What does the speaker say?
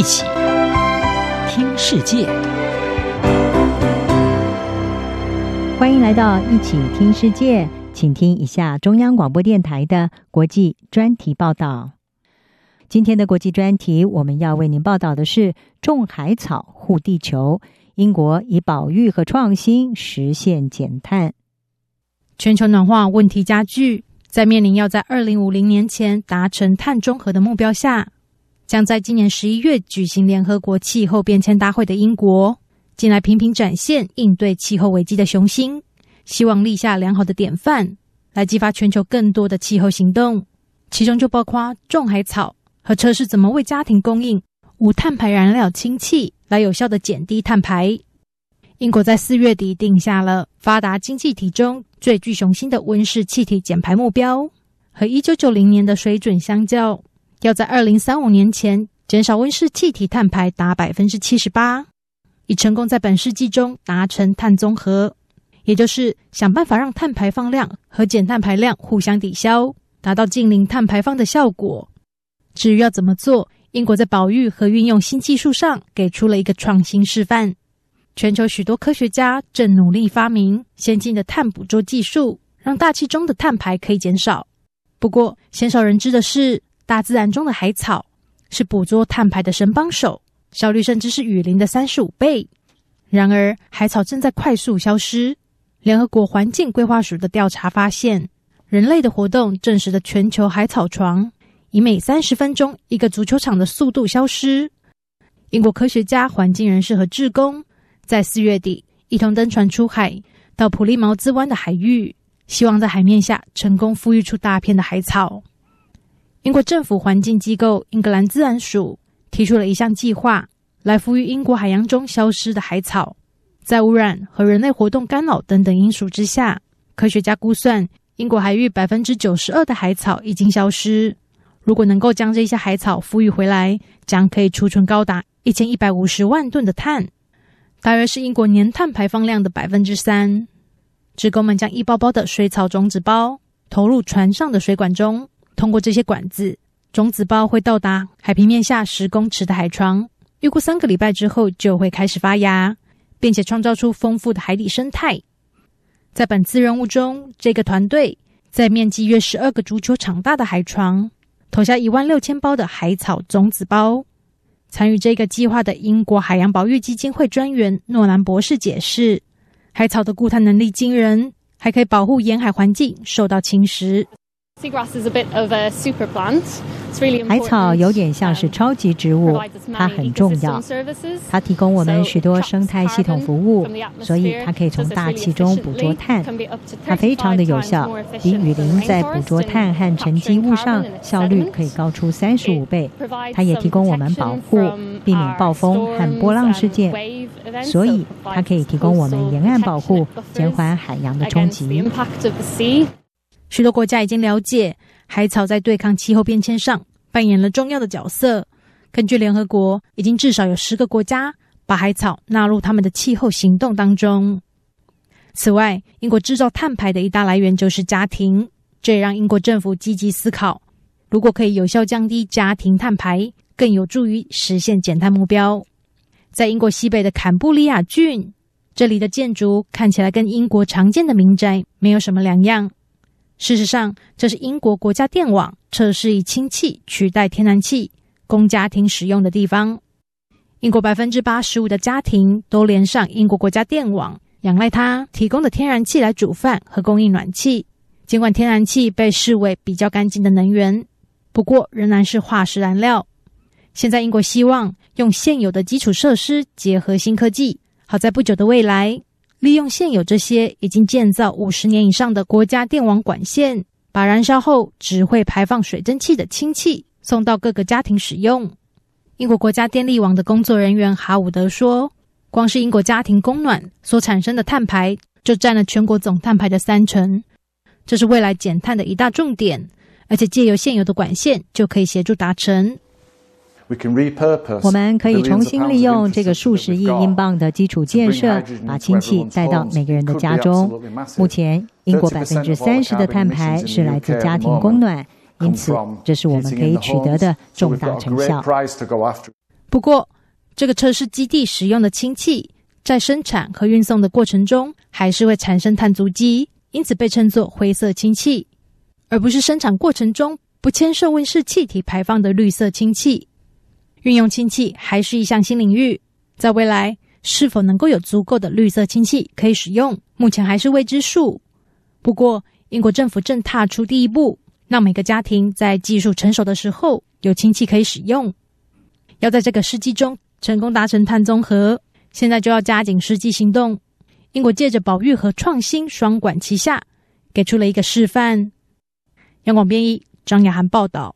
一起听世界，欢迎来到一起听世界，请听一下中央广播电台的国际专题报道。今天的国际专题，我们要为您报道的是种海草护地球，英国以保育和创新实现减碳。全球暖化问题加剧，在面临要在二零五零年前达成碳中和的目标下。将在今年十一月举行联合国气候变迁大会的英国，近来频频展现应对气候危机的雄心，希望立下良好的典范，来激发全球更多的气候行动。其中就包括种海草和测试怎么为家庭供应无碳排燃料氢气，来有效的减低碳排。英国在四月底定下了发达经济体中最具雄心的温室气体减排目标，和一九九零年的水准相较。要在二零三五年前减少温室气体碳排达百分之七十八，以成功在本世纪中达成碳综合，也就是想办法让碳排放量和减碳排量互相抵消，达到净零碳排放的效果。至于要怎么做，英国在保育和运用新技术上给出了一个创新示范。全球许多科学家正努力发明先进的碳捕捉技术，让大气中的碳排可以减少。不过，鲜少人知的是。大自然中的海草是捕捉碳排的神帮手，效率甚至是雨林的三十五倍。然而，海草正在快速消失。联合国环境规划署的调查发现，人类的活动证实了全球海草床以每三十分钟一个足球场的速度消失。英国科学家、环境人士和志工在四月底一同登船出海，到普利茅兹湾的海域，希望在海面下成功复育出大片的海草。英国政府环境机构英格兰自然署提出了一项计划，来复育英国海洋中消失的海草。在污染和人类活动干扰等等因素之下，科学家估算，英国海域百分之九十二的海草已经消失。如果能够将这些海草复育回来，将可以储存高达一千一百五十万吨的碳，大约是英国年碳排放量的百分之三。职工们将一包包的水草种子包投入船上的水管中。通过这些管子，种子包会到达海平面下十公尺的海床，预估三个礼拜之后就会开始发芽，并且创造出丰富的海底生态。在本次任务中，这个团队在面积约十二个足球场大的海床投下一万六千包的海草种子包。参与这个计划的英国海洋保育基金会专员诺兰博士解释，海草的固碳能力惊人，还可以保护沿海环境受到侵蚀。海草有点像是超级植物，它很重要。它提供我们许多生态系统服务，所以它可以从大气中捕捉碳。它非常的有效，比雨林在捕捉碳和沉积物上效率可以高出三十五倍。它也提供我们保护，避免暴风和波浪事件，所以它可以提供我们沿岸保护，减缓海洋的冲击。许多国家已经了解海草在对抗气候变迁上扮演了重要的角色。根据联合国，已经至少有十个国家把海草纳入他们的气候行动当中。此外，英国制造碳排的一大来源就是家庭，这也让英国政府积极思考，如果可以有效降低家庭碳排，更有助于实现减碳目标。在英国西北的坎布里亚郡，这里的建筑看起来跟英国常见的民宅没有什么两样。事实上，这是英国国家电网测试以氢气取代天然气供家庭使用的地方。英国百分之八十五的家庭都连上英国国家电网，仰赖它提供的天然气来煮饭和供应暖气。尽管天然气被视为比较干净的能源，不过仍然是化石燃料。现在，英国希望用现有的基础设施结合新科技，好在不久的未来。利用现有这些已经建造五十年以上的国家电网管线，把燃烧后只会排放水蒸气的氢气送到各个家庭使用。英国国家电力网的工作人员哈伍德说：“光是英国家庭供暖所产生的碳排，就占了全国总碳排的三成。这是未来减碳的一大重点，而且借由现有的管线就可以协助达成。”我们可以重新利用这个数十亿英镑的基础建设，把氢气带到每个人的家中。目前，英国百分之三十的碳排是来自家庭供暖，因此这是我们可以取得的重大成效。不过，这个测试基地使用的氢气在生产和运送的过程中，还是会产生碳足迹，因此被称作灰色氢气，而不是生产过程中不牵涉温室气体排放的绿色氢气。运用氢气还是一项新领域，在未来是否能够有足够的绿色氢气可以使用，目前还是未知数。不过，英国政府正踏出第一步，让每个家庭在技术成熟的时候有氢气可以使用。要在这个世纪中成功达成碳中和，现在就要加紧实际行动。英国借着保育和创新双管齐下，给出了一个示范。央广编译张雅涵报道。